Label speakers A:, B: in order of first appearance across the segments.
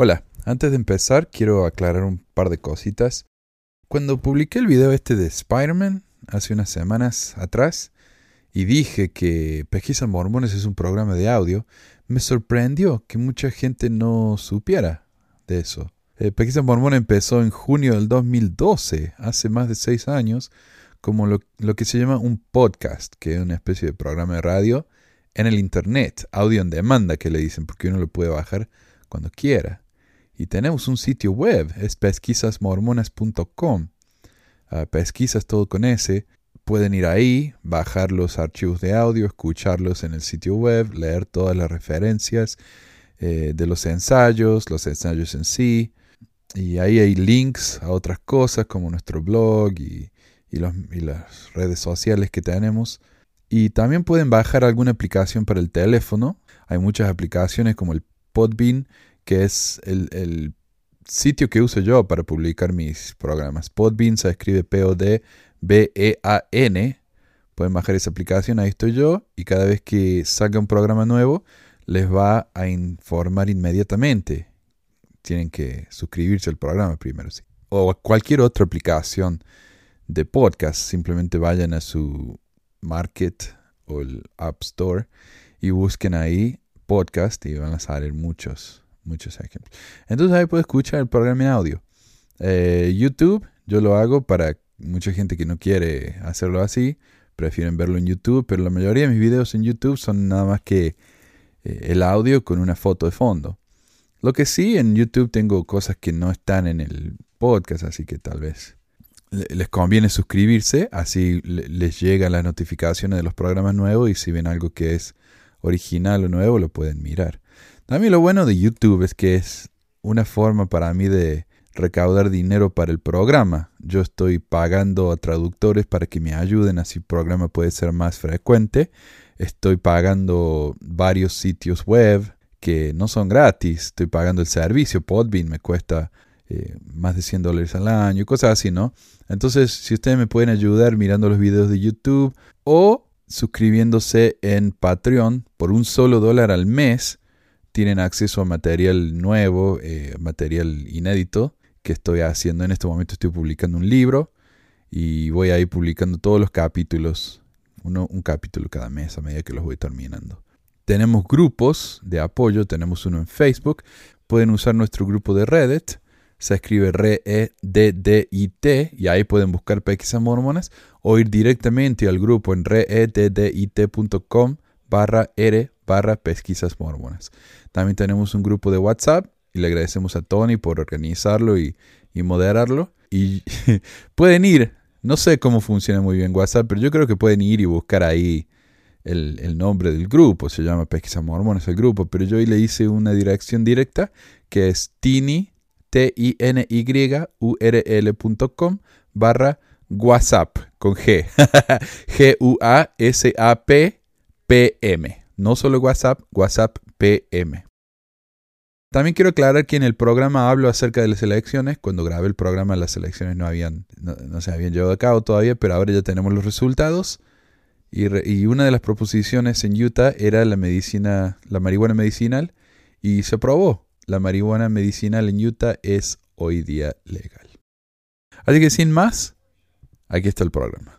A: Hola, antes de empezar quiero aclarar un par de cositas. Cuando publiqué el video este de Spider-Man hace unas semanas atrás y dije que Pesquisas Mormones es un programa de audio, me sorprendió que mucha gente no supiera de eso. Eh, Mormones empezó en junio del 2012, hace más de seis años, como lo, lo que se llama un podcast, que es una especie de programa de radio en el Internet, audio en demanda que le dicen, porque uno lo puede bajar cuando quiera. Y tenemos un sitio web, es pesquisasmormonas.com. Ah, pesquisas todo con S. Pueden ir ahí, bajar los archivos de audio, escucharlos en el sitio web, leer todas las referencias eh, de los ensayos, los ensayos en sí. Y ahí hay links a otras cosas como nuestro blog y, y las redes sociales que tenemos. Y también pueden bajar alguna aplicación para el teléfono. Hay muchas aplicaciones como el Podbean que es el, sitio que uso yo para publicar mis programas. Podbean se escribe P-O-D-B-E-A-N. Pueden bajar esa aplicación, ahí estoy yo, y cada vez que salga un programa nuevo, les va a informar inmediatamente. Tienen que suscribirse al programa primero. O a cualquier otra aplicación de podcast, simplemente vayan a su market o el App Store y busquen ahí podcast y van a salir muchos muchos ejemplos. Entonces ahí puedes escuchar el programa en audio. Eh, YouTube, yo lo hago para mucha gente que no quiere hacerlo así, prefieren verlo en YouTube, pero la mayoría de mis videos en YouTube son nada más que eh, el audio con una foto de fondo. Lo que sí, en YouTube tengo cosas que no están en el podcast, así que tal vez les conviene suscribirse, así les llegan las notificaciones de los programas nuevos y si ven algo que es original o nuevo lo pueden mirar. También lo bueno de YouTube es que es una forma para mí de recaudar dinero para el programa. Yo estoy pagando a traductores para que me ayuden, así el programa puede ser más frecuente. Estoy pagando varios sitios web que no son gratis. Estoy pagando el servicio. Podbean me cuesta eh, más de 100 dólares al año, cosas así, ¿no? Entonces, si ustedes me pueden ayudar mirando los videos de YouTube o suscribiéndose en Patreon por un solo dólar al mes, tienen acceso a material nuevo, eh, material inédito que estoy haciendo. En este momento estoy publicando un libro y voy a ir publicando todos los capítulos, uno, un capítulo cada mes a medida que los voy terminando. Tenemos grupos de apoyo, tenemos uno en Facebook, pueden usar nuestro grupo de Reddit, se escribe R-E-D-D-I-T y ahí pueden buscar PX Mormonas o ir directamente al grupo en reddit.com barra R barra pesquisas mormonas. También tenemos un grupo de WhatsApp y le agradecemos a Tony por organizarlo y, moderarlo. Y pueden ir, no sé cómo funciona muy bien WhatsApp, pero yo creo que pueden ir y buscar ahí el, nombre del grupo. Se llama Pesquisas Mormonas el grupo, pero yo hoy le hice una dirección directa que es tiny, t i n y u r l.com barra WhatsApp con G. G-U-A-S-A-P PM. No solo WhatsApp, WhatsApp PM. También quiero aclarar que en el programa hablo acerca de las elecciones. Cuando grabé el programa las elecciones no, habían, no, se habían llevado a cabo todavía, pero ahora ya tenemos los resultados. Y, y, una de las proposiciones en Utah era la medicina, la marihuana medicinal, y se aprobó. La marihuana medicinal en Utah es hoy día legal. Así que sin más, aquí está el programa.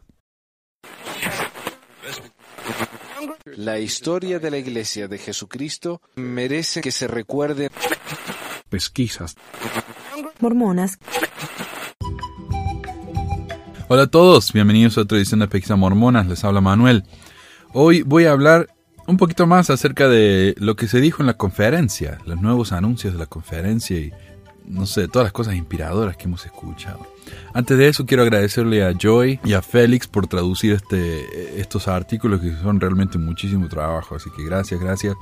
B: La historia de la Iglesia de Jesucristo merece que se recuerde.
A: Pesquisas. Mormonas. Hola a todos, bienvenidos a otra edición de Pesquisas Mormonas, les habla Manuel. Hoy voy a hablar un poquito más acerca de lo que se dijo en la conferencia, los nuevos anuncios de la conferencia y no sé, todas las cosas inspiradoras que hemos escuchado. Antes de eso quiero agradecerle a Joy y a Félix por traducir este, estos artículos que son realmente muchísimo trabajo, así que gracias, gracias.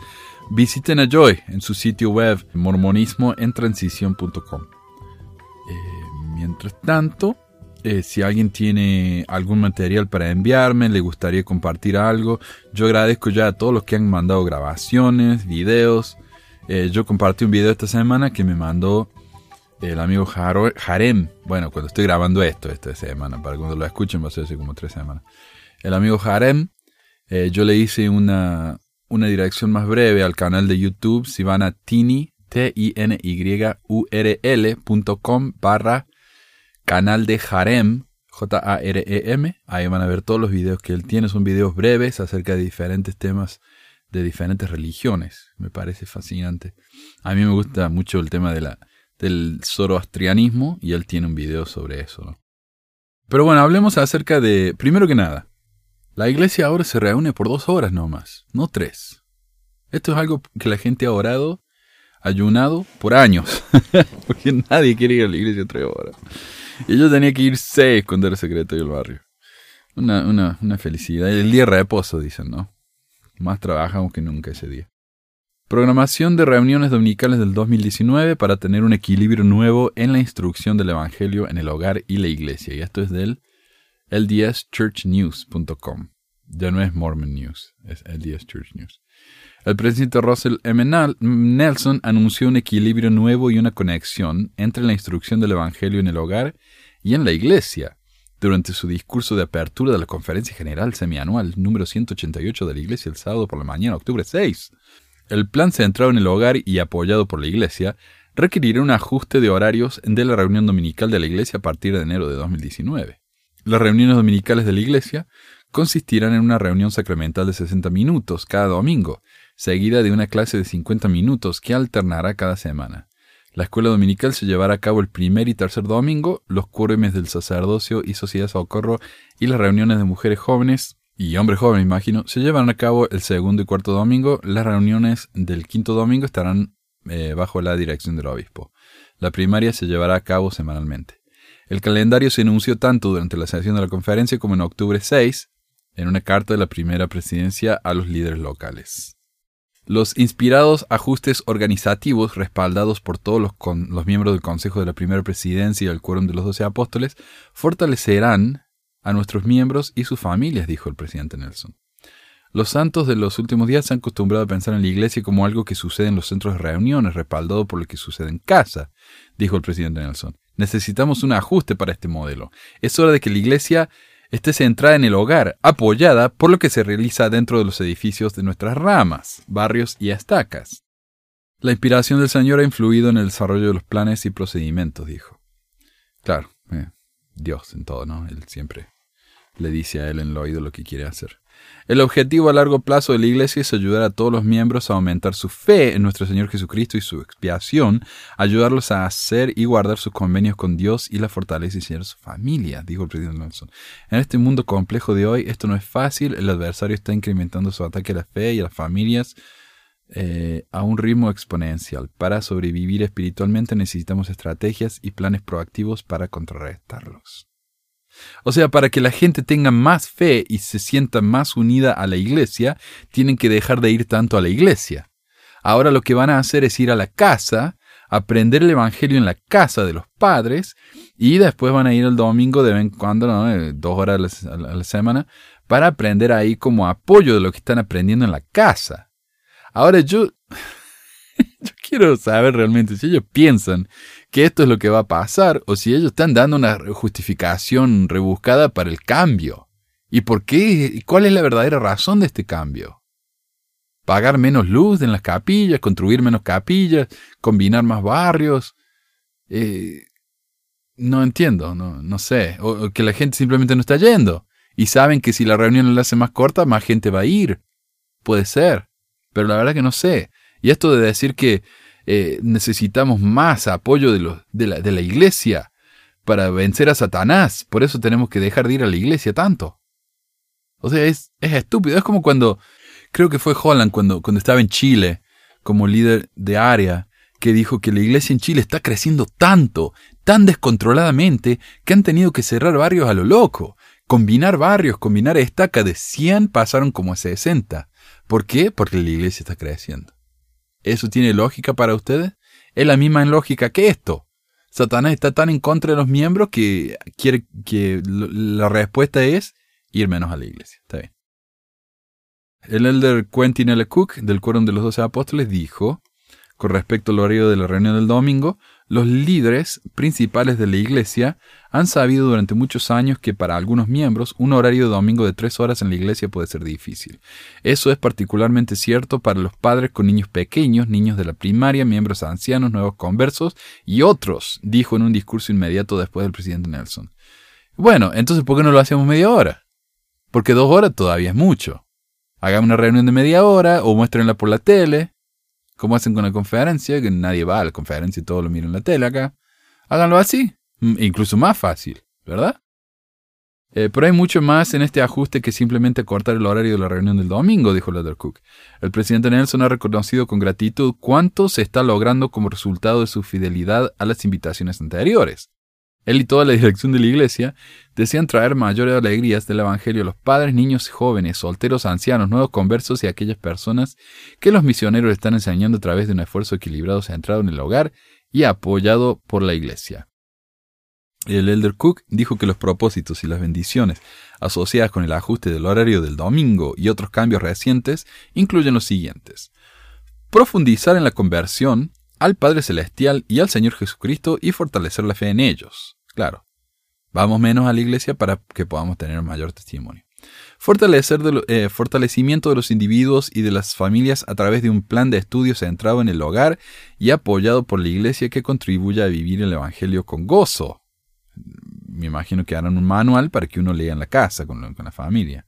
A: Visiten a Joy en su sitio web mormonismoentransición.com. Eh, mientras tanto, eh, si alguien tiene algún material para enviarme, le gustaría compartir algo, yo agradezco ya a todos los que han mandado grabaciones, videos. Eh, yo compartí un video esta semana que me mandó el amigo Harem, bueno, cuando estoy grabando esto esta semana, para cuando lo escuchen va a ser hace como tres semanas. El amigo Harem, eh, yo le hice una, una dirección más breve al canal de YouTube. Si van a Tini, T-I-N-Y, tinyurl.com barra canal de Harem, J-A-R-E-M. Ahí van a ver todos los videos que él tiene. Son videos breves acerca de diferentes temas de diferentes religiones. Me parece fascinante. A mí me gusta mucho el tema de la, del zoroastrianismo y él tiene un video sobre eso. Pero bueno, hablemos acerca de, primero que nada, la iglesia ahora se reúne por dos horas nomás, no tres. Esto es algo que la gente ha orado, ayunado por años, porque nadie quiere ir a la iglesia tres horas. Y yo tenía que ir seis cuando era secretario del barrio. Una, una, una felicidad. El día de reposo, dicen, ¿no? Más trabajamos que nunca ese día. Programación de reuniones dominicales del 2019 para tener un equilibrio nuevo en la instrucción del Evangelio en el hogar y la iglesia. Y esto es del ldschurchnews.com. Ya no es Mormon News, es LDS Church News. El presidente Russell M. Nelson anunció un equilibrio nuevo y una conexión entre la instrucción del Evangelio en el hogar y en la iglesia durante su discurso de apertura de la Conferencia General Semianual número 188 de la Iglesia el sábado por la mañana, octubre 6. El plan centrado en el hogar y apoyado por la Iglesia requerirá un ajuste de horarios de la reunión dominical de la Iglesia a partir de enero de 2019. Las reuniones dominicales de la Iglesia consistirán en una reunión sacramental de 60 minutos cada domingo, seguida de una clase de 50 minutos que alternará cada semana. La escuela dominical se llevará a cabo el primer y tercer domingo, los cuérmes del sacerdocio y sociedad socorro y las reuniones de mujeres jóvenes y hombres jóvenes, imagino, se llevarán a cabo el segundo y cuarto domingo. Las reuniones del quinto domingo estarán eh, bajo la dirección del obispo. La primaria se llevará a cabo semanalmente. El calendario se anunció tanto durante la sesión de la conferencia como en octubre 6, en una carta de la primera presidencia a los líderes locales. Los inspirados ajustes organizativos respaldados por todos los, los, miembros del Consejo de la Primera Presidencia y el Quórum de los Doce Apóstoles fortalecerán a nuestros miembros y sus familias, dijo el presidente Nelson. Los santos de los últimos días se han acostumbrado a pensar en la iglesia como algo que sucede en los centros de reuniones, respaldado por lo que sucede en casa, dijo el presidente Nelson. Necesitamos un ajuste para este modelo. Es hora de que la iglesia esté centrada en el hogar, apoyada por lo que se realiza dentro de los edificios de nuestras ramas, barrios y estacas. La inspiración del Señor ha influido en el desarrollo de los planes y procedimientos, dijo. Claro, Dios en todo, ¿no? Él siempre le dice a él en el oído lo que quiere hacer. El objetivo a largo plazo de la Iglesia es ayudar a todos los miembros a aumentar su fe en nuestro Señor Jesucristo y su expiación, ayudarlos a hacer y guardar sus convenios con Dios y la fortaleza y ser su familia, dijo el presidente Nelson. En este mundo complejo de hoy, esto no es fácil, el adversario está incrementando su ataque a la fe y a las familias eh, a un ritmo exponencial. Para sobrevivir espiritualmente necesitamos estrategias y planes proactivos para contrarrestarlos. O sea, para que la gente tenga más fe y se sienta más unida a la iglesia, tienen que dejar de ir tanto a la iglesia. Ahora lo que van a hacer es ir a la casa, aprender el Evangelio en la casa de los padres, y después van a ir el domingo de vez en cuando, eh, dos horas a la, semana, para aprender ahí como apoyo de lo que están aprendiendo en la casa. Ahora yo, yo quiero saber realmente si ellos piensan que esto es lo que va a pasar o si ellos están dando una justificación rebuscada para el cambio. ¿Y por qué? ¿Cuál es la verdadera razón de este cambio? ¿Pagar menos luz en las capillas, construir menos capillas, combinar más barrios? Eh, no entiendo, no, no sé. O, que la gente simplemente no está yendo. Y saben que si la reunión la hace más corta, más gente va a ir. Puede ser. Pero la verdad que no sé. Y esto de decir que eh, necesitamos más apoyo de, de, la, de la iglesia para vencer a Satanás. Por eso tenemos que dejar de ir a la iglesia tanto. O sea, es, es estúpido. Es como cuando, creo que fue Holland cuando, cuando estaba en Chile como líder de área, que dijo que la iglesia en Chile está creciendo tanto, tan descontroladamente, que han tenido que cerrar barrios a lo loco. Combinar barrios, combinar estaca de 100 pasaron como a 60. ¿Por qué? Porque la iglesia está creciendo. ¿Eso tiene lógica para ustedes? Es la misma lógica que esto. Satanás está tan en contra de los miembros que quiere que la respuesta es ir menos a la iglesia. Está bien. El elder Quentin L. Cook del Quórum de los Doce Apóstoles dijo, Con respecto al horario de la reunión del domingo, los líderes principales de la iglesia han sabido durante muchos años que para algunos miembros un horario de domingo de tres horas en la iglesia puede ser difícil. Eso es particularmente cierto para los padres con niños pequeños, niños de la primaria, miembros ancianos, nuevos conversos y otros, dijo en un discurso inmediato después del presidente Nelson. Bueno, entonces ¿por qué no lo hacemos media hora? Porque dos horas todavía es mucho. Hagan una reunión de media hora o muéstrenla por la tele como hacen con la conferencia, que nadie va a la conferencia y todo lo miran en la tele acá. Háganlo así, incluso más fácil, ¿verdad? Eh, pero hay mucho más en este ajuste que simplemente cortar el horario de la reunión del domingo, dijo Cook. El presidente Nelson ha reconocido con gratitud cuánto se está logrando como resultado de su fidelidad a las invitaciones anteriores. Él y toda la dirección de la iglesia desean traer mayores alegrías del Evangelio a los padres, niños jóvenes, solteros, ancianos, nuevos conversos y aquellas personas que los misioneros están enseñando a través de un esfuerzo equilibrado centrado en el hogar y apoyado por la iglesia. El Elder Cook dijo que los propósitos y las bendiciones asociadas con el ajuste del horario del domingo y otros cambios recientes incluyen los siguientes. Profundizar en la conversión al Padre Celestial y al Señor Jesucristo y fortalecer la fe en ellos. Claro, vamos menos a la iglesia para que podamos tener mayor testimonio. Fortalecer eh, fortalecimiento de los individuos y de las familias a través de un plan de estudio centrado en el hogar y apoyado por la iglesia que contribuya a vivir el Evangelio con gozo. Me imagino que harán un manual para que uno lea en la casa con, la familia.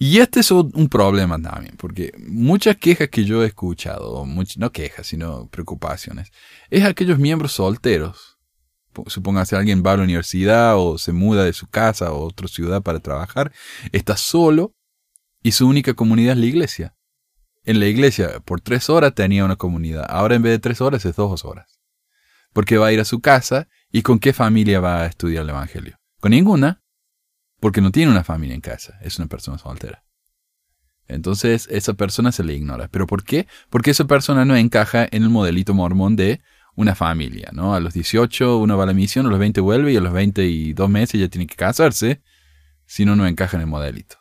A: Y este es un problema también, porque muchas quejas que yo he escuchado, no quejas, sino preocupaciones, es aquellos miembros solteros supóngase alguien va a la universidad o se muda de su casa a otra ciudad para trabajar, está solo y su única comunidad es la iglesia. En la iglesia por tres horas tenía una comunidad, ahora en vez de tres horas es dos horas. Porque va a ir a su casa y con qué familia va a estudiar el Evangelio. Con ninguna, porque no tiene una familia en casa, es una persona soltera. Entonces esa persona se le ignora. ¿Pero por qué? Porque esa persona no encaja en el modelito mormón de una familia, ¿no? A los 18 uno va a la misión, a los 20 vuelve y a los 22 meses ya tiene que casarse, si no, no encaja en el modelito.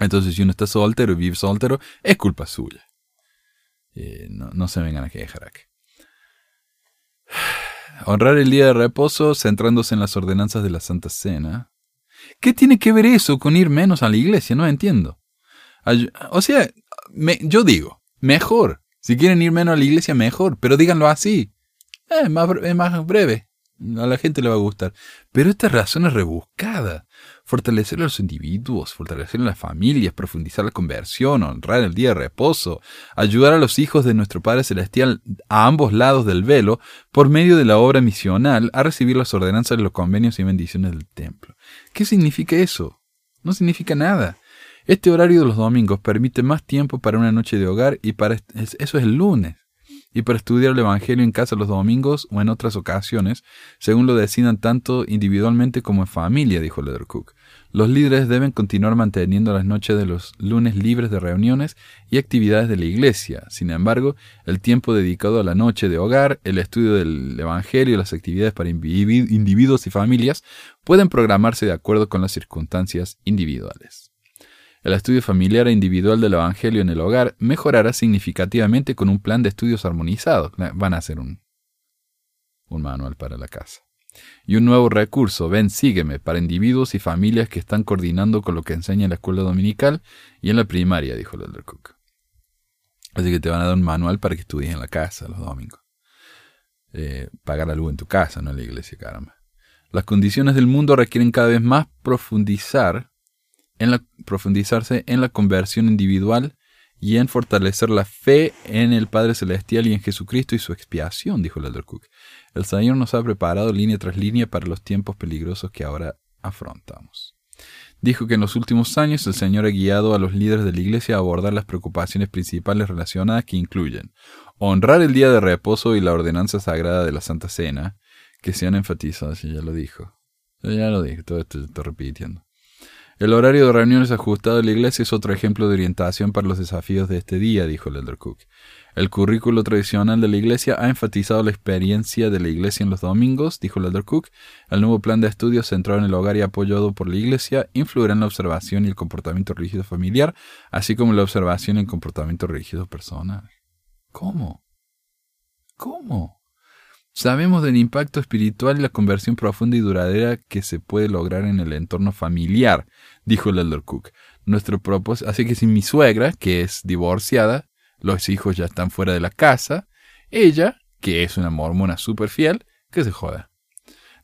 A: Entonces, si uno está soltero y vive soltero, es culpa suya. Eh, no, se vengan a quejar aquí. Honrar el día de reposo centrándose en las ordenanzas de la Santa Cena. ¿Qué tiene que ver eso con ir menos a la iglesia? No entiendo. O sea, yo digo, mejor si quieren ir menos a la iglesia, mejor, pero díganlo así. Eh, es, más, más breve. A la gente le va a gustar. Pero esta razón es rebuscada. Fortalecer a los individuos, fortalecer a las familias, profundizar la conversión, honrar el día de reposo, ayudar a los hijos de nuestro Padre Celestial a ambos lados del velo, por medio de la obra misional, a recibir las ordenanzas de los convenios y bendiciones del templo. ¿Qué significa eso? No significa nada. Este horario de los domingos permite más tiempo para una noche de hogar y para eso es el lunes. Y para estudiar el Evangelio en casa los domingos o en otras ocasiones, según lo decidan tanto individualmente como en familia, dijo Cook. Los líderes deben continuar manteniendo las noches de los lunes libres de reuniones y actividades de la iglesia. Sin embargo, el tiempo dedicado a la noche de hogar, el estudio del Evangelio y las actividades para individuos y familias pueden programarse de acuerdo con las circunstancias individuales. El estudio familiar e individual del Evangelio en el hogar mejorará significativamente con un plan de estudios armonizado. Van a hacer un, un manual para la casa. Y un nuevo recurso, Ven, sígueme, para individuos y familias que están coordinando con lo que enseña en la escuela dominical y en la primaria, dijo el Elder Cook. Así que te van a dar un manual para que estudies en la casa los domingos. Eh, pagar la luz en tu casa, no en la iglesia, caramba. Las condiciones del mundo requieren cada vez más profundizar en la, profundizarse en la conversión individual y en fortalecer la fe en el Padre Celestial y en Jesucristo y su expiación, dijo el Elder Cook. El Señor nos ha preparado línea tras línea para los tiempos peligrosos que ahora afrontamos. Dijo que en los últimos años el Señor ha guiado a los líderes de la Iglesia a abordar las preocupaciones principales relacionadas que incluyen honrar el día de reposo y la ordenanza sagrada de la Santa Cena, que se han enfatizado, ya lo dijo. Ya lo dije, todo esto estoy repitiendo. El horario de reuniones ajustado de la iglesia es otro ejemplo de orientación para los desafíos de este día, dijo el Elder Cook. El currículo tradicional de la iglesia ha enfatizado la experiencia de la iglesia en los domingos, dijo el Elder Cook. El nuevo plan de estudios centrado en el hogar y apoyado por la iglesia influirá en la observación y el comportamiento religioso familiar, así como en la observación y el comportamiento religioso personal. ¿Cómo? ¿Cómo? Sabemos del impacto espiritual y la conversión profunda y duradera que se puede lograr en el entorno familiar, dijo el elder Cook. Nuestro propósito, así que si mi suegra, que es divorciada, los hijos ya están fuera de la casa, ella, que es una mormona súper fiel, que se joda.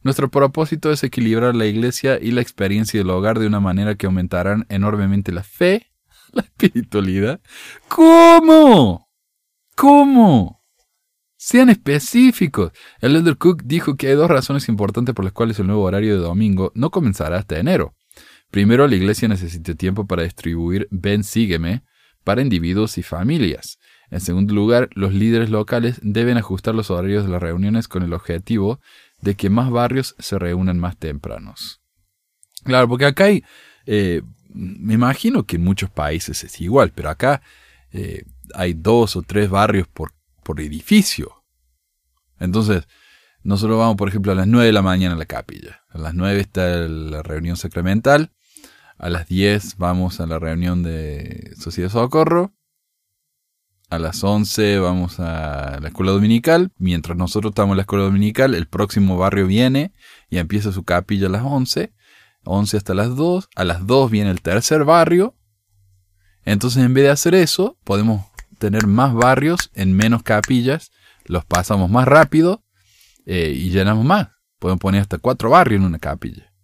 A: Nuestro propósito es equilibrar la iglesia y la experiencia del hogar de una manera que aumentarán enormemente la fe, la espiritualidad. ¿Cómo? ¿Cómo? Sean específicos. El Elder Cook dijo que hay dos razones importantes por las cuales el nuevo horario de domingo no comenzará hasta enero. Primero, la iglesia necesita tiempo para distribuir Ven Sígueme para individuos y familias. En segundo lugar, los líderes locales deben ajustar los horarios de las reuniones con el objetivo de que más barrios se reúnan más tempranos. Claro, porque acá hay, eh, me imagino que en muchos países es igual, pero acá eh, hay dos o tres barrios por, por edificio. Entonces, nosotros vamos, por ejemplo, a las 9 de la mañana a la capilla. A las 9 está la reunión sacramental. A las 10 vamos a la reunión de Sociedad Socorro a las 11 vamos a la escuela dominical. Mientras nosotros estamos en la escuela dominical, el próximo barrio viene y empieza su capilla a las 11. 11 hasta las 2. A las 2 viene el tercer barrio. Entonces, en vez de hacer eso, podemos tener más barrios en menos capillas. Los pasamos más rápido eh, y llenamos más. Podemos poner hasta cuatro barrios en una capilla.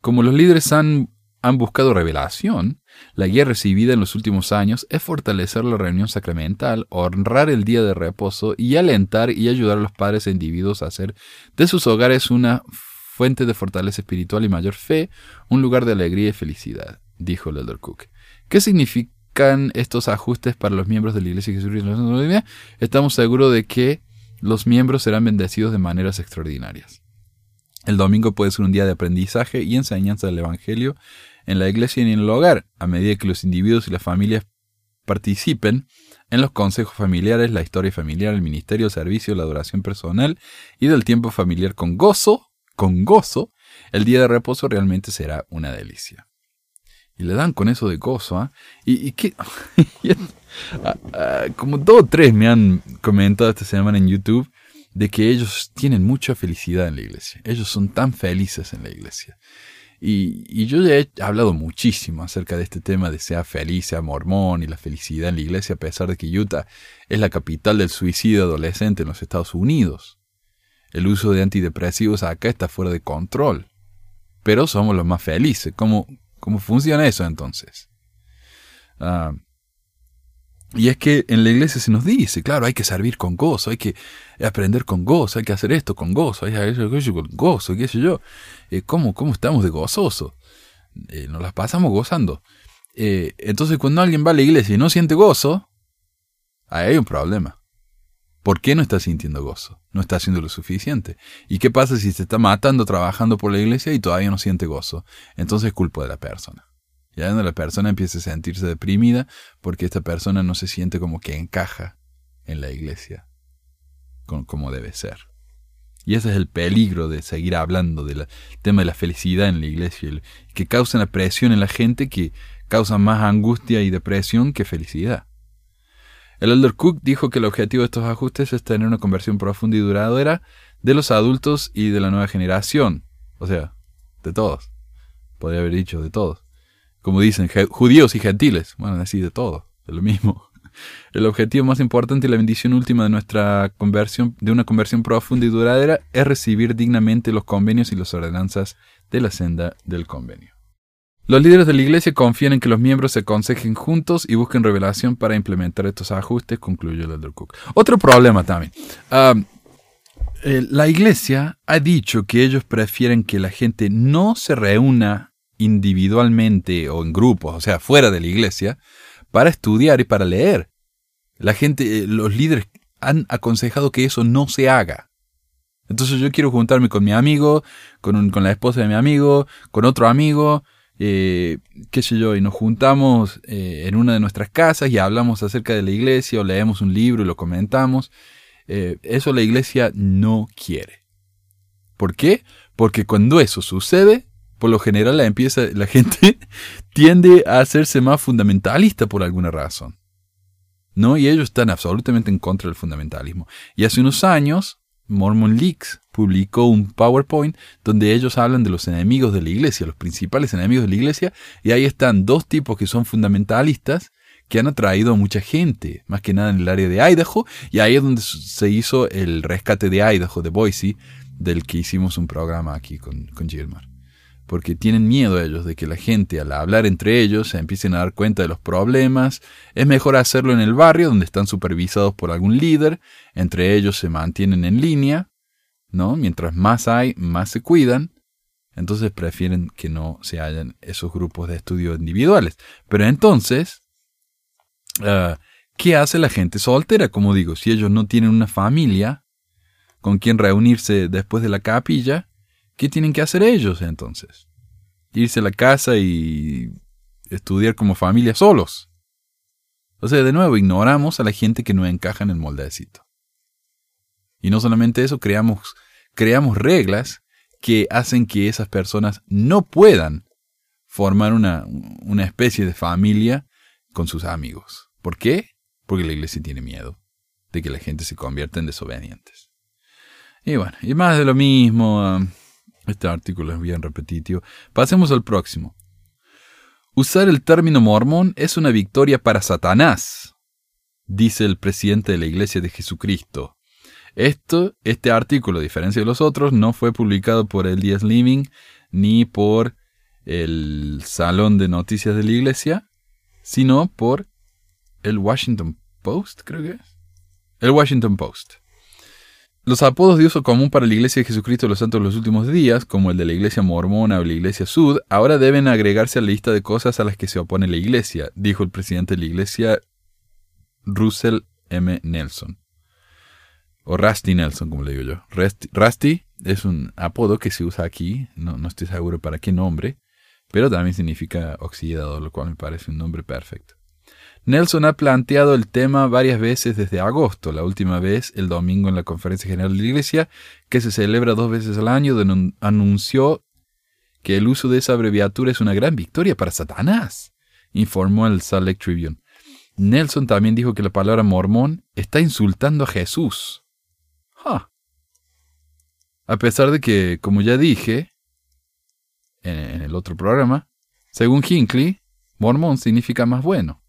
A: Como los líderes han han buscado revelación, la guía recibida en los últimos años es fortalecer la reunión sacramental, honrar el día de reposo y alentar y ayudar a los padres e individuos a hacer de sus hogares una fuente de fortaleza espiritual y mayor fe, un lugar de alegría y felicidad, dijo el Elder Cook. ¿Qué estos ajustes para los miembros de la Iglesia de Jesucristo? Estamos seguros de que los miembros serán bendecidos de maneras extraordinarias. El domingo puede ser un día de aprendizaje y enseñanza del Evangelio en la iglesia y en el hogar, a medida que los individuos y las familias participen en los consejos familiares, la historia familiar, el ministerio, el servicio, la adoración personal y del tiempo familiar con gozo, con gozo, el día de reposo realmente será una delicia. Y le dan con eso de gozo, ¿ah? Y, y que, ah, ah, como dos o tres me han comentado esta semana en YouTube de que ellos tienen mucha felicidad en la iglesia. Ellos son tan felices en la iglesia. Y, yo ya he hablado muchísimo acerca de este tema de sea feliz, sea mormón y la felicidad en la iglesia, a pesar de que Utah es la capital del suicidio adolescente en los Estados Unidos. El uso de antidepresivos acá está fuera de control. Pero somos los más felices. ¿Cómo, cómo funciona eso entonces? Ah, y es que en la iglesia se nos dice, claro, hay que servir con gozo, hay que aprender con gozo, hay que hacer esto con gozo, hay que hacer eso con gozo, qué sé yo. Eh, ¿cómo, ¿Cómo estamos de gozoso? Eh, nos las pasamos gozando. Eh, entonces cuando alguien va a la iglesia y no siente gozo, ahí hay un problema. ¿Por qué no está sintiendo gozo? No está haciendo lo suficiente. ¿Y qué pasa si se está matando trabajando por la iglesia y todavía no siente gozo? Entonces es culpa de la persona. Ya donde la persona empieza a sentirse deprimida porque esta persona no se siente como que encaja en la iglesia como debe ser. Y ese es el peligro de seguir hablando del tema de la felicidad en la iglesia, que causa una presión en la gente que causa más angustia y depresión que felicidad. El Elder Cook dijo que el objetivo de estos ajustes es tener una conversión profunda y duradera de los adultos y de la nueva generación, o sea, de todos. Podría haber dicho de todos como dicen, judíos y gentiles. Bueno, así de todo, es lo mismo. El objetivo más importante y la bendición última de nuestra conversión, de una conversión profunda y duradera, es recibir dignamente los convenios y las ordenanzas de la senda del convenio. Los líderes de la iglesia confían en que los miembros se aconsejen juntos y busquen revelación para implementar estos ajustes, concluyó el Cook. Otro problema también. Ah, eh, la iglesia ha dicho que ellos prefieren que la gente no se reúna individualmente o en grupos, o sea, fuera de la iglesia, para estudiar y para leer. La gente, eh, los líderes han aconsejado que eso no se haga. Entonces yo quiero juntarme con mi amigo, con, con la esposa de mi amigo, con otro amigo, eh, qué sé yo, y nos juntamos eh, en una de nuestras casas y hablamos acerca de la iglesia o leemos un libro y lo comentamos. eso la iglesia no quiere. ¿Por qué? Porque cuando eso sucede, por lo general la, la gente tiende a hacerse más fundamentalista por alguna razón. ¿no? Y ellos están absolutamente en contra del fundamentalismo. Y hace unos años, Mormon Leaks publicó un PowerPoint donde ellos hablan de los enemigos de la iglesia, los principales enemigos de la iglesia, y ahí están dos tipos que son fundamentalistas que han atraído a mucha gente, más que nada en el área de Idaho, y ahí es donde se hizo el rescate de Idaho, de Boise, del que hicimos un programa aquí con, con Gilmar. Porque tienen miedo ellos de que la gente al hablar entre ellos se empiecen a dar cuenta de los problemas. Es mejor hacerlo en el barrio donde están supervisados por algún líder, entre ellos se mantienen en línea, ¿no? Mientras más hay, más se cuidan. Entonces prefieren que no se hayan esos grupos de estudio individuales. Pero entonces, ah, ¿qué hace la gente soltera? Como digo, si ellos no tienen una familia con quien reunirse después de la capilla, ¿qué tienen que hacer ellos entonces? Irse a la casa y estudiar como familia solos. O sea, de nuevo, ignoramos a la gente que no encaja en el moldecito. Y no solamente eso, creamos, creamos reglas que hacen que esas personas no puedan formar una, una especie de familia con sus amigos. ¿Por qué? Porque la iglesia tiene miedo de que la gente se convierta en desobedientes. Y bueno, y más de lo mismo. Um, este artículo es bien repetitivo. Pasemos al próximo. Usar el término mormón es una victoria para Satanás, dice el presidente de la Iglesia de Jesucristo, esto, este artículo, a diferencia de los otros, no fue publicado por el Díaz Living ni por el Salón de Noticias de la Iglesia, sino por el Washington Post, creo que es. El Washington Post. Los apodos de uso común para la Iglesia de Jesucristo de los Santos de los Últimos Días, como el de la Iglesia Mormona o la Iglesia Sud, ahora deben agregarse a la lista de cosas a las que se opone la Iglesia, dijo el presidente de la Iglesia, Russell M. Nelson o Rusty Nelson, como le digo yo. Rusty, es un apodo que se usa aquí, no, estoy seguro para qué nombre, pero también significa oxidado, lo cual me parece un nombre perfecto. Nelson ha planteado el tema varias veces desde agosto, la última vez el domingo en la Conferencia General de la Iglesia, que se celebra dos veces al año, donde anunció que el uso de esa abreviatura es una gran victoria para Satanás, informó el Salt Lake Tribune. Nelson también dijo que la palabra mormón está insultando a Jesús. A pesar de que, como ya dije en, el otro programa, según Hinckley, Mormón significa más bueno.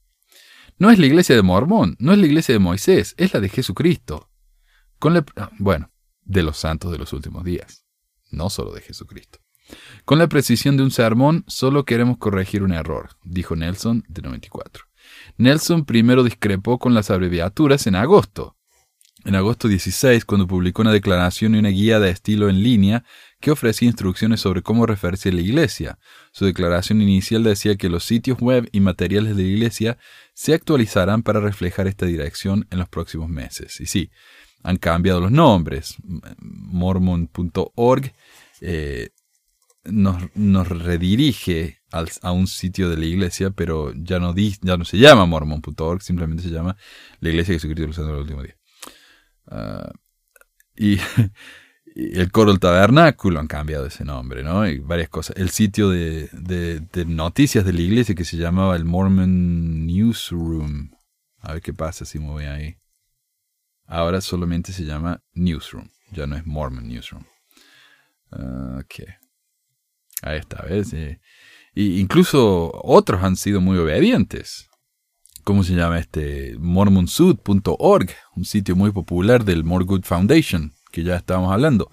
A: No es la iglesia de Mormón, no es la iglesia de Moisés, es la de Jesucristo. Con ah, bueno, de los santos de los últimos días, no solo de Jesucristo. Con la precisión de un sermón, solo queremos corregir un error, dijo Nelson de 94. Nelson primero discrepó con las abreviaturas en agosto, en agosto 16, cuando publicó una declaración y una guía de estilo en línea que ofrecía instrucciones sobre cómo referirse a la iglesia. Su declaración inicial decía que los sitios web y materiales de la iglesia se actualizarán para reflejar esta dirección en los próximos meses. Y sí, han cambiado los nombres. Mormon.org eh, nos, redirige a un sitio de la iglesia, pero ya no, ya no se llama mormon.org, simplemente se llama la iglesia que Jesucristo usando el último día. Ah, y, el coro del tabernáculo han cambiado ese nombre, ¿no? Y varias cosas. El sitio de, noticias de la iglesia que se llamaba el Mormon Newsroom. A ver qué pasa si me voy ahí. Ahora solamente se llama Newsroom, ya no es Mormon Newsroom. Ok. Ahí está, ¿ves? y incluso otros han sido muy obedientes. ¿cómo se llama este? mormonsud.org, un sitio muy popular del More Good Foundation, que ya estábamos hablando.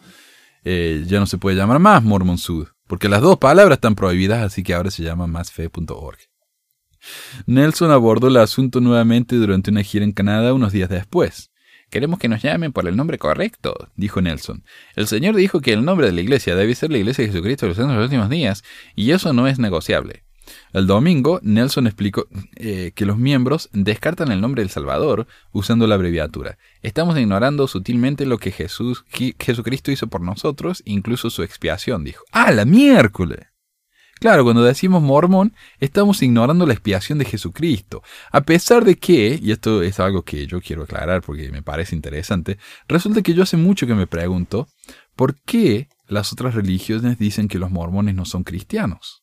A: Eh, ya no se puede llamar más mormonsud, porque las dos palabras están prohibidas, así que ahora se llama másfe.org. Nelson abordó el asunto nuevamente durante una gira en Canadá unos días después. Queremos que nos llamen por el nombre correcto, dijo Nelson. El Señor dijo que el nombre de la iglesia debe ser la iglesia de Jesucristo de los últimos días, y eso no es negociable. El domingo, Nelson explicó eh, que los miembros descartan el nombre del Salvador usando la abreviatura. Estamos ignorando sutilmente lo que Jesús, Jesucristo hizo por nosotros, incluso su expiación, dijo. ¡Ah, la miércoles! Claro, cuando decimos mormón, estamos ignorando la expiación de Jesucristo. A pesar de que, y esto es algo que yo quiero aclarar porque me parece interesante, resulta que yo hace mucho que me pregunto, ¿por qué las otras religiones dicen que los mormones no son cristianos?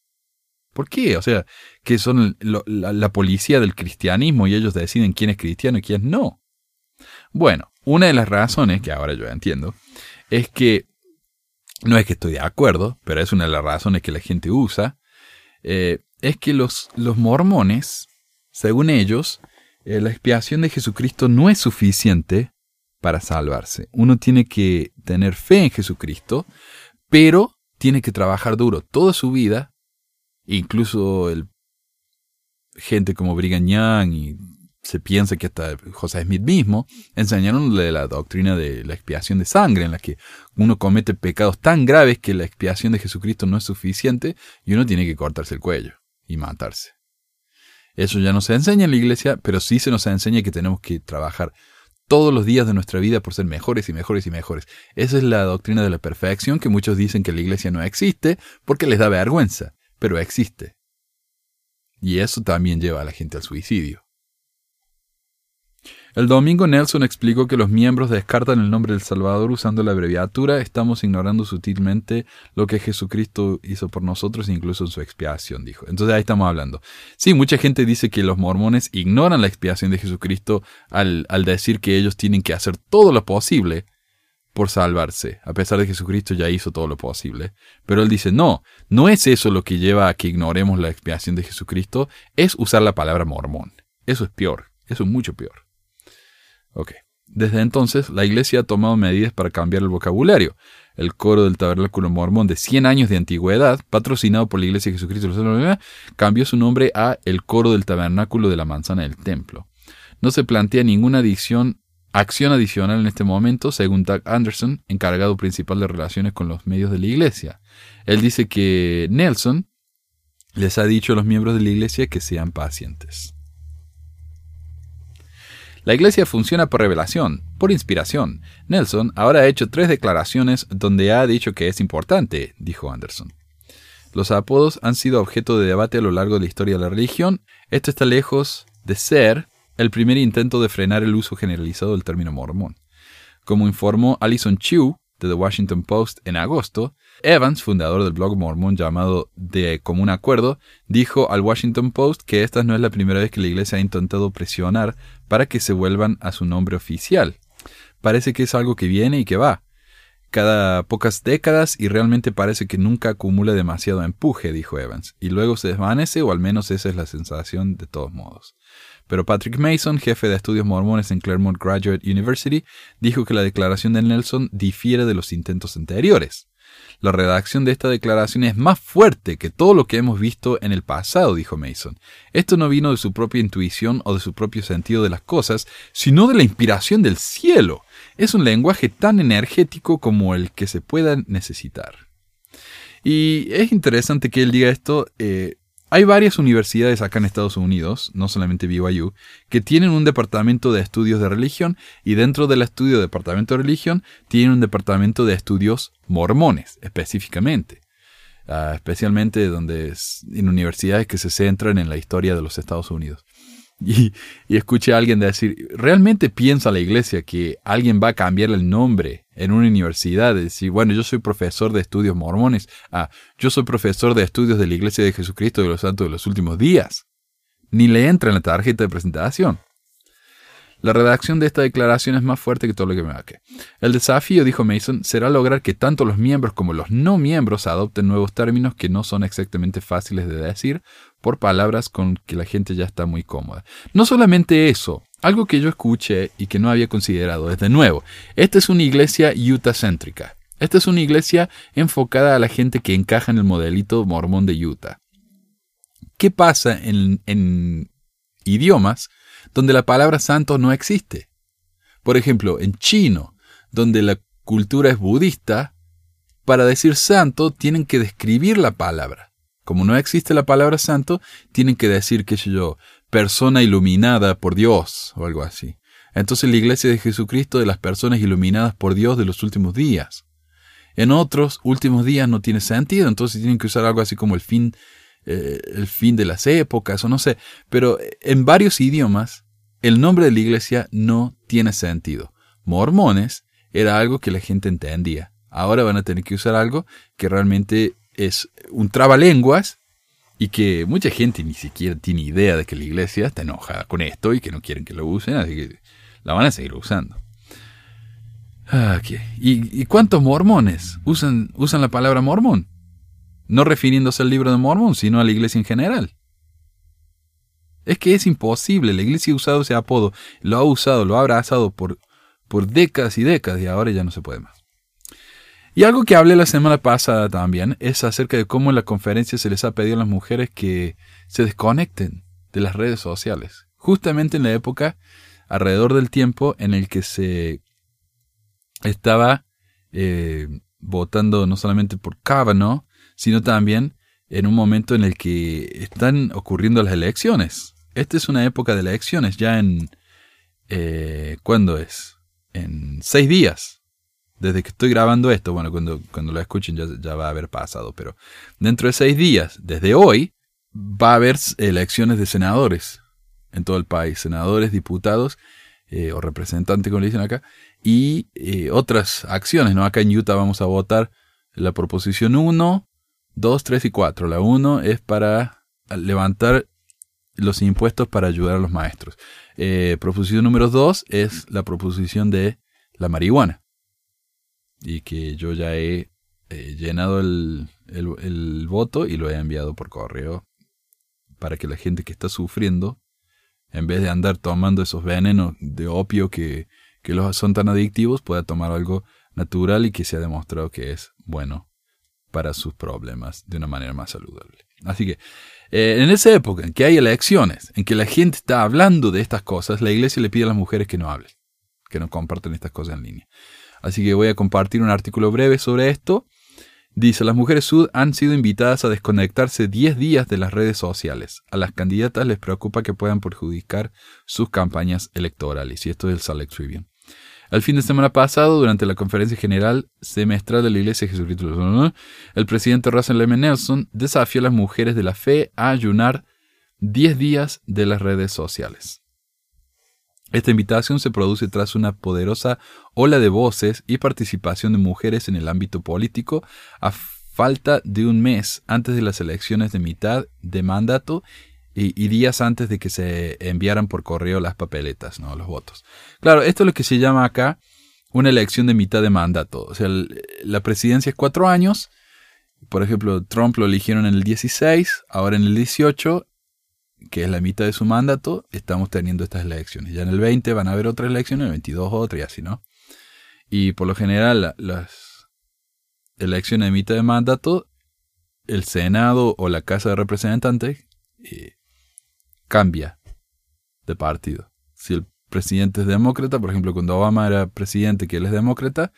A: ¿Por qué? O sea, que son la, policía del cristianismo y ellos deciden quién es cristiano y quién no. Bueno, una de las razones, que ahora yo entiendo, es que, no es que estoy de acuerdo, pero es una de las razones que la gente usa, eh, es que los, los mormones, según ellos, eh, la expiación de Jesucristo no es suficiente para salvarse. Uno tiene que tener fe en Jesucristo, pero tiene que trabajar duro toda su vida Incluso el, gente como Brigham Young y se piensa que hasta José Smith mismo enseñaron la doctrina de la expiación de sangre, en la que uno comete pecados tan graves que la expiación de Jesucristo no es suficiente y uno tiene que cortarse el cuello y matarse. Eso ya no se enseña en la iglesia, pero sí se nos enseña que tenemos que trabajar todos los días de nuestra vida por ser mejores y mejores y mejores. Esa es la doctrina de la perfección que muchos dicen que la iglesia no existe porque les da vergüenza pero existe. Y eso también lleva a la gente al suicidio. El domingo Nelson explicó que los miembros descartan el nombre del Salvador usando la abreviatura. Estamos ignorando sutilmente lo que Jesucristo hizo por nosotros, incluso en su expiación, dijo. Entonces ahí estamos hablando. Sí, mucha gente dice que los mormones ignoran la expiación de Jesucristo al, al decir que ellos tienen que hacer todo lo posible por salvarse, a pesar de que Jesucristo ya hizo todo lo posible. Pero él dice, no, no es eso lo que lleva a que ignoremos la expiación de Jesucristo, es usar la palabra mormón. Eso es peor, eso es mucho peor. Ok. Desde entonces, la iglesia ha tomado medidas para cambiar el vocabulario. El coro del tabernáculo mormón de 100 años de antigüedad, patrocinado por la iglesia de Jesucristo, cambió su nombre a el coro del tabernáculo de la manzana del templo. No se plantea ninguna adicción acción adicional en este momento, según Doug Anderson, encargado principal de relaciones con los medios de la iglesia. Él dice que Nelson les ha dicho a los miembros de la iglesia que sean pacientes. La iglesia funciona por revelación, por inspiración. Nelson ahora ha hecho tres declaraciones donde ha dicho que es importante, dijo Anderson. Los apodos han sido objeto de debate a lo largo de la historia de la religión. Esto está lejos de ser el primer intento de frenar el uso generalizado del término mormón. Como informó Alison Chu de The Washington Post en agosto, Evans, fundador del blog mormón llamado De Común Acuerdo, dijo al Washington Post que esta no es la primera vez que la iglesia ha intentado presionar para que se vuelvan a su nombre oficial. Parece que es algo que viene y que va. Cada pocas décadas y realmente parece que nunca acumula demasiado empuje, dijo Evans, y luego se desvanece o al menos esa es la sensación de todos modos. Pero Patrick Mason, jefe de estudios mormones en Claremont Graduate University, dijo que la declaración de Nelson difiere de los intentos anteriores. La redacción de esta declaración es más fuerte que todo lo que hemos visto en el pasado, dijo Mason. Esto no vino de su propia intuición o de su propio sentido de las cosas, sino de la inspiración del cielo. Es un lenguaje tan energético como el que se pueda necesitar. Y es interesante que él diga esto eh, hay varias universidades acá en Estados Unidos, no solamente BYU, que tienen un departamento de estudios de religión y dentro del estudio de departamento de religión tienen un departamento de estudios mormones específicamente. Ah, especialmente donde en universidades que se centran en la historia de los Estados Unidos. Y, y, escuché a alguien decir, ¿realmente piensa la iglesia que alguien va a cambiar el nombre en una universidad? Decir, bueno, yo soy profesor de estudios mormones. Ah, yo soy profesor de estudios de la iglesia de Jesucristo de los Santos de los Últimos Días. Ni le entra en la tarjeta de presentación. La redacción de esta declaración es más fuerte que todo lo que me que. El desafío, dijo Mason, será lograr que tanto los miembros como los no miembros adopten nuevos términos que no son exactamente fáciles de decir por palabras con que la gente ya está muy cómoda. No solamente eso, algo que yo escuché y que no había considerado es de nuevo, esta es una iglesia Utah-céntrica. Esta es una iglesia enfocada a la gente que encaja en el modelito mormón de Utah. ¿Qué pasa en, en idiomas donde la palabra santo no existe. Por ejemplo, en chino, donde la cultura es budista, para decir santo tienen que describir la palabra. Como no existe la palabra santo, tienen que decir, qué sé yo, persona iluminada por Dios o algo así. Entonces la iglesia de Jesucristo de las personas iluminadas por Dios de los últimos días. En otros últimos días no tiene sentido, entonces tienen que usar algo así como el fin eh, el fin de las épocas o no sé, pero en varios idiomas el nombre de la iglesia no tiene sentido. Mormones era algo que la gente entendía. Ahora van a tener que usar algo que realmente es un trabalenguas y que mucha gente ni siquiera tiene idea de que la iglesia está enojada con esto y que no quieren que lo usen, así que la van a seguir usando. Ah, ¿Y, cuántos mormones usan, usan la palabra mormón? No refiriéndose al libro de Mormón, sino a la iglesia en general. Es que es imposible, la iglesia ha usado ese apodo, lo ha usado, lo ha abrazado por, por décadas y décadas y ahora ya no se puede más. Y algo que hablé la semana pasada también es acerca de cómo en la conferencia se les ha pedido a las mujeres que se desconecten de las redes sociales. Justamente en la época, alrededor del tiempo en el que se estaba eh, votando no solamente por Kavanaugh, sino también en un momento en el que están ocurriendo las elecciones. Esta es una época de elecciones, ya en... Eh, ¿Cuándo es? En seis días desde que estoy grabando esto, bueno, cuando, cuando lo escuchen ya, ya, va a haber pasado, pero dentro de seis días, desde hoy, va a haber elecciones de senadores en todo el país, senadores, diputados eh, o representantes, como le dicen acá, y eh, otras acciones, ¿no? Acá en Utah vamos a votar la proposición 1, 2, 3 y 4. La 1 es para levantar los impuestos para ayudar a los maestros. Eh, proposición número 2 es la proposición de la marihuana y que yo ya he llenado el, el, voto y lo he enviado por correo para que la gente que está sufriendo, en vez de andar tomando esos venenos de opio que, que los son tan adictivos, pueda tomar algo natural y que se ha demostrado que es bueno para sus problemas de una manera más saludable. Así que eh, en esa época en que hay elecciones, en que la gente está hablando de estas cosas, la iglesia le pide a las mujeres que no hablen, que no compartan estas cosas en línea. Así que voy a compartir un artículo breve sobre esto. Dice, las mujeres sud han sido invitadas a desconectarse 10 días de las redes sociales. A las candidatas les preocupa que puedan perjudicar sus campañas electorales. Y esto es el Salt Tribune. El fin de semana pasado, durante la conferencia general semestral de la Iglesia de Jesucristo, el presidente Russell M. Nelson desafió a las mujeres de la fe a ayunar 10 días de las redes sociales. Esta invitación se produce tras una poderosa ola de voces y participación de mujeres en el ámbito político a falta de un mes antes de las elecciones de mitad de mandato y, días antes de que se enviaran por correo las papeletas, ¿no? los votos. Claro, esto es lo que se llama acá una elección de mitad de mandato. O sea, la presidencia es cuatro años. Por ejemplo, Trump lo eligieron en el 16, ahora en el 18 que es la mitad de su mandato, estamos teniendo estas elecciones. Ya en el 20 van a haber otras elecciones, en el 22 otra y así, ¿no? Y por lo general, las elecciones de mitad de mandato, el Senado o la Casa de Representantes eh, cambia de partido. Si el presidente es demócrata, por ejemplo, cuando Obama era presidente, que él es demócrata,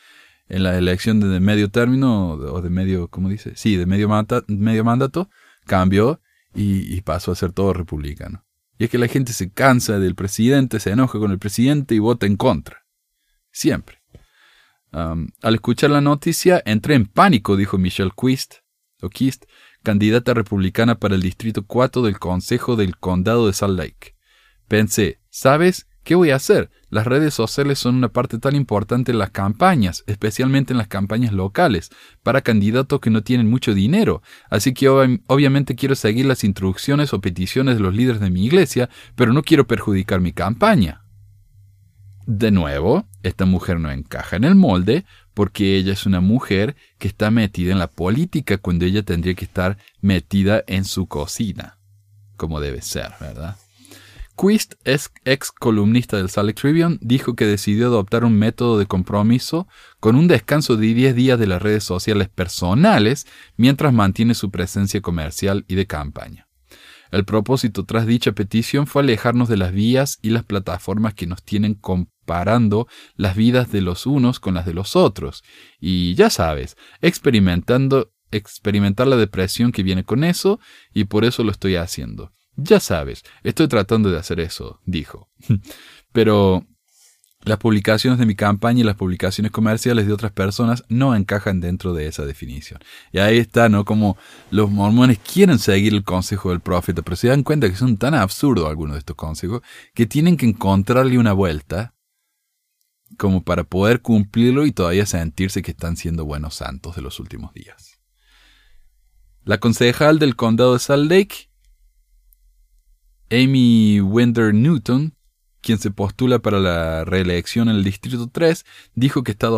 A: en la elección de medio término o de medio, ¿cómo dice? Sí, de medio, medio mandato, cambió y, pasó a ser todo republicano. Y es que la gente se cansa del presidente, se enoja con el presidente y vota en contra. Siempre. al escuchar la noticia, entré en pánico, dijo Michelle Quist, o Kist, candidata republicana para el Distrito 4 del Consejo del Condado de Salt Lake. Pensé, ¿sabes? ¿Qué voy a hacer? Las redes sociales son una parte tan importante en las campañas, especialmente en las campañas locales, para candidatos que no tienen mucho dinero, así que obviamente quiero seguir las instrucciones o peticiones de los líderes de mi iglesia, pero no quiero perjudicar mi campaña. De nuevo, esta mujer no encaja en el molde porque ella es una mujer que está metida en la política cuando ella tendría que estar metida en su cocina, como debe ser, ¿verdad? Quist, ex columnista del Salt Tribune, dijo que decidió adoptar un método de compromiso con un descanso de 10 días de las redes sociales personales mientras mantiene su presencia comercial y de campaña. El propósito tras dicha petición fue alejarnos de las vías y las plataformas que nos tienen comparando las vidas de los unos con las de los otros. Y ya sabes, experimentando, experimentar la depresión que viene con eso, y por eso lo estoy haciendo. Ya sabes, estoy tratando de hacer eso, dijo. Pero las publicaciones de mi campaña y las publicaciones comerciales de otras personas no encajan dentro de esa definición. Y ahí está, ¿no? Como los mormones quieren seguir el consejo del profeta, pero se dan cuenta que son tan absurdos algunos de estos consejos que tienen que encontrarle una vuelta como para poder cumplirlo y todavía sentirse que están siendo buenos santos de los últimos días. La concejal del condado de Salt Lake, Amy Winder Newton, quien se postula para la reelección en el Distrito 3, dijo que está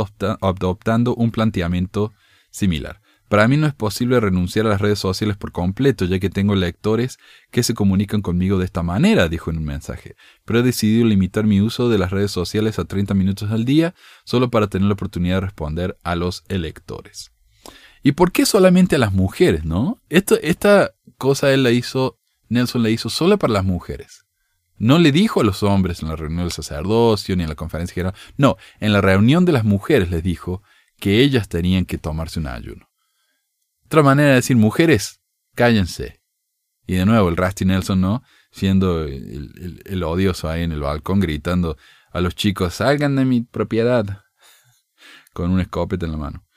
A: adoptando un planteamiento similar. Para mí no es posible renunciar a las redes sociales por completo, ya que tengo lectores que se comunican conmigo de esta manera, dijo en un mensaje. Pero he decidido limitar mi uso de las redes sociales a 30 minutos al día, solo para tener la oportunidad de responder a los electores. ¿Y por qué solamente a las mujeres, no? Esta cosa él la hizo, Nelson la hizo solo para las mujeres. No le dijo a los hombres en la reunión del sacerdocio ni en la conferencia general. No, en la reunión de las mujeres les dijo que ellas tenían que tomarse un ayuno. Otra manera de decir, mujeres, cállense. Y de nuevo, el Rusty Nelson, ¿no? Siendo el, odioso ahí en el balcón, gritando a los chicos, salgan de mi propiedad. Con un escopeta en la mano.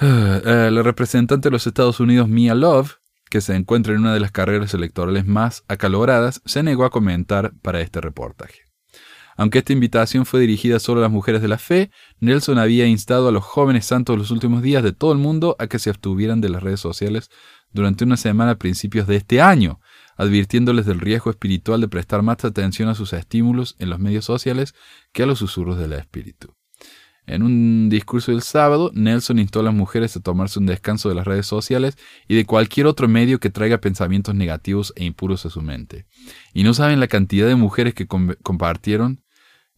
A: Eh, la representante de los Estados Unidos, Mia Love, que se encuentra en una de las carreras electorales más acaloradas, se negó a comentar para este reportaje. Aunque esta invitación fue dirigida solo a las mujeres de la fe, Nelson había instado a los jóvenes santos los últimos días de todo el mundo a que se abstuvieran de las redes sociales durante una semana a principios de este año, advirtiéndoles del riesgo espiritual de prestar más atención a sus estímulos en los medios sociales que a los susurros del espíritu. En un discurso del sábado, Nelson instó a las mujeres a tomarse un descanso de las redes sociales y de cualquier otro medio que traiga pensamientos negativos e impuros a su mente. Y no saben la cantidad de mujeres que compartieron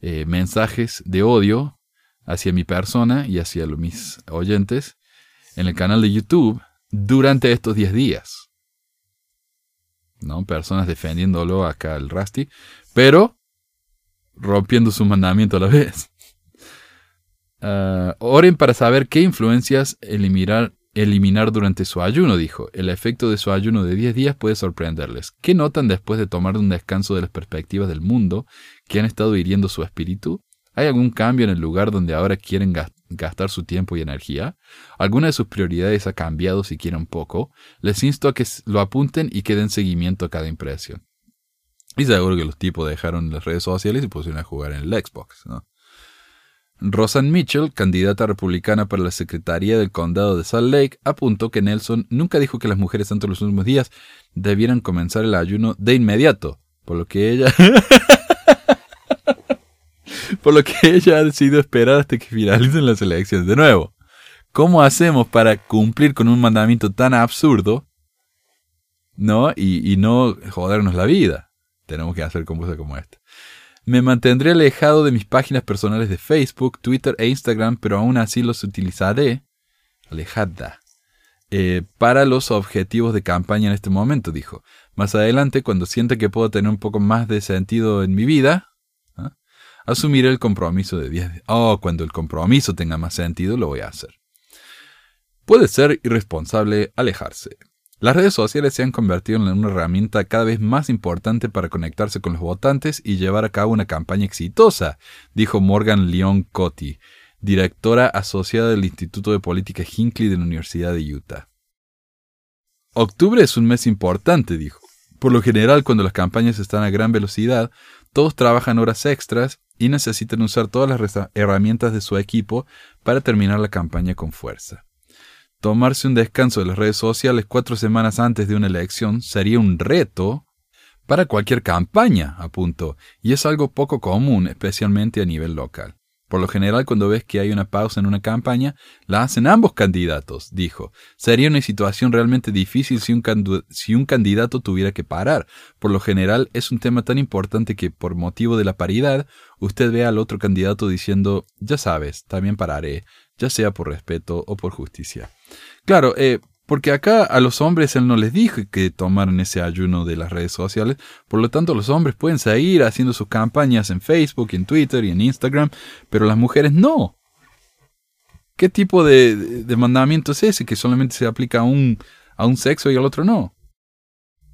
A: eh, mensajes de odio hacia mi persona y hacia mis oyentes en el canal de YouTube durante estos 10 días. ¿No? Personas defendiéndolo acá el Rusty, pero rompiendo su mandamiento a la vez. Ah, oren para saber qué influencias eliminar, eliminar durante su ayuno, dijo. El efecto de su ayuno de 10 días puede sorprenderles. ¿Qué notan después de tomar un descanso de las perspectivas del mundo que han estado hiriendo su espíritu? ¿Hay algún cambio en el lugar donde ahora quieren gastar su tiempo y energía? ¿Alguna de sus prioridades ha cambiado si quieren poco? Les insto a que lo apunten y que den seguimiento a cada impresión. Y seguro que los tipos dejaron las redes sociales y pusieron a jugar en el Xbox, ¿no? Rosanne Mitchell, candidata republicana para la Secretaría del Condado de Salt Lake, apuntó que Nelson nunca dijo que las mujeres tanto los últimos días debieran comenzar el ayuno de inmediato, por lo que ella por lo que ella ha decidido esperar hasta que finalicen las elecciones de nuevo. ¿Cómo hacemos para cumplir con un mandamiento tan absurdo? ¿No? Y, y no jodernos la vida. Tenemos que hacer cosas como esta. Me mantendré alejado de mis páginas personales de Facebook, Twitter e Instagram, pero aún así los utilizaré, alejada, eh, para los objetivos de campaña en este momento, dijo. Más adelante, cuando sienta que puedo tener un poco más de sentido en mi vida, ¿ah? asumiré el compromiso de 10 Oh, cuando el compromiso tenga más sentido, lo voy a hacer. Puede ser irresponsable alejarse. Las redes sociales se han convertido en una herramienta cada vez más importante para conectarse con los votantes y llevar a cabo una campaña exitosa, dijo Morgan Leon Cotti, directora asociada del Instituto de Política Hinckley de la Universidad de Utah. Octubre es un mes importante, dijo. Por lo general, cuando las campañas están a gran velocidad, todos trabajan horas extras y necesitan usar todas las herramientas de su equipo para terminar la campaña con fuerza. Tomarse un descanso de las redes sociales cuatro semanas antes de una elección sería un reto para cualquier campaña, apuntó, y es algo poco común, especialmente a nivel local. Por lo general, cuando ves que hay una pausa en una campaña, la hacen ambos candidatos, dijo. Sería una situación realmente difícil si un, si un, candidato tuviera que parar. Por lo general, es un tema tan importante que, por motivo de la paridad, usted ve al otro candidato diciendo, ya sabes, también pararé, ya sea por respeto o por justicia. Claro, eh, porque acá a los hombres él no les dijo que tomaran ese ayuno de las redes sociales, por lo tanto los hombres pueden seguir haciendo sus campañas en Facebook, en Twitter y en Instagram, pero las mujeres no. ¿Qué tipo de, mandamiento es ese que solamente se aplica a un, a un sexo y al otro no?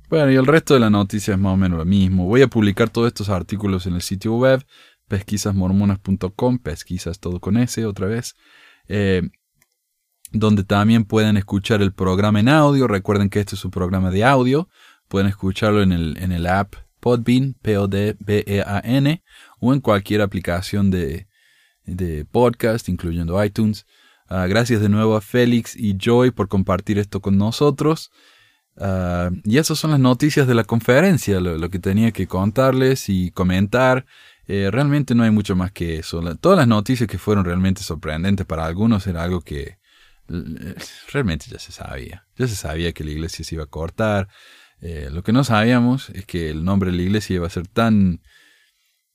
A: Bueno, y el resto de la noticia es más o menos lo mismo. Voy a publicar todos estos artículos en el sitio web pesquisasmormonas.com, pesquisas todo con S otra vez. Eh, donde también pueden escuchar el programa en audio. Recuerden que este es un programa de audio. Pueden escucharlo en el, en el app Podbean, P-O-D-B-E-A-N, o en cualquier aplicación de, de podcast, incluyendo iTunes. Ah, gracias de nuevo a Félix y Joy por compartir esto con nosotros. Ah, y esas son las noticias de la conferencia, lo, que tenía que contarles y comentar. Eh, realmente no hay mucho más que eso. todas las noticias que fueron realmente sorprendentes para algunos era algo que realmente ya se sabía. Ya se sabía que la iglesia se iba a cortar. Eh, lo que no sabíamos es que el nombre de la iglesia iba a ser tan...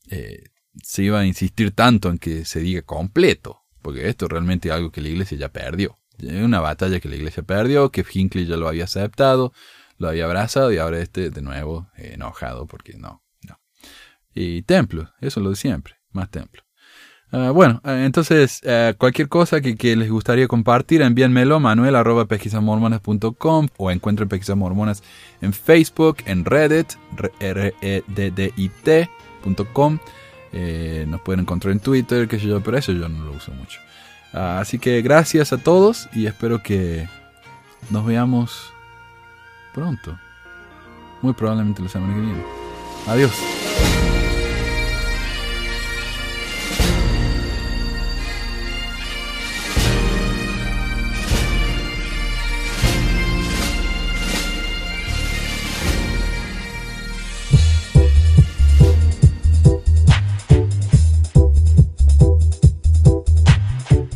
A: Eh, se iba a insistir tanto en que se diga completo, porque esto realmente es algo que la iglesia ya perdió. Una batalla que la iglesia perdió, que Hinckley ya lo había aceptado, lo había abrazado y ahora este de nuevo enojado porque no. Y templo, eso es lo de siempre, más templo. Ah, bueno, ah, entonces ah, cualquier cosa que, les gustaría compartir, envíenmelo manuel arroba pesquisasmormonas.com o encuentren pesquisas mormonas en Facebook, en Reddit, reddit.com. Eh, nos pueden encontrar en Twitter, qué sé yo, pero eso yo no lo uso mucho. así que gracias a todos y espero que nos veamos pronto. Muy probablemente la semana que viene. Adiós.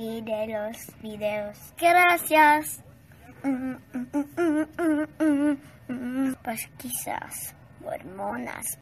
C: y de los videos. Gracias. Pues quizás hormonas.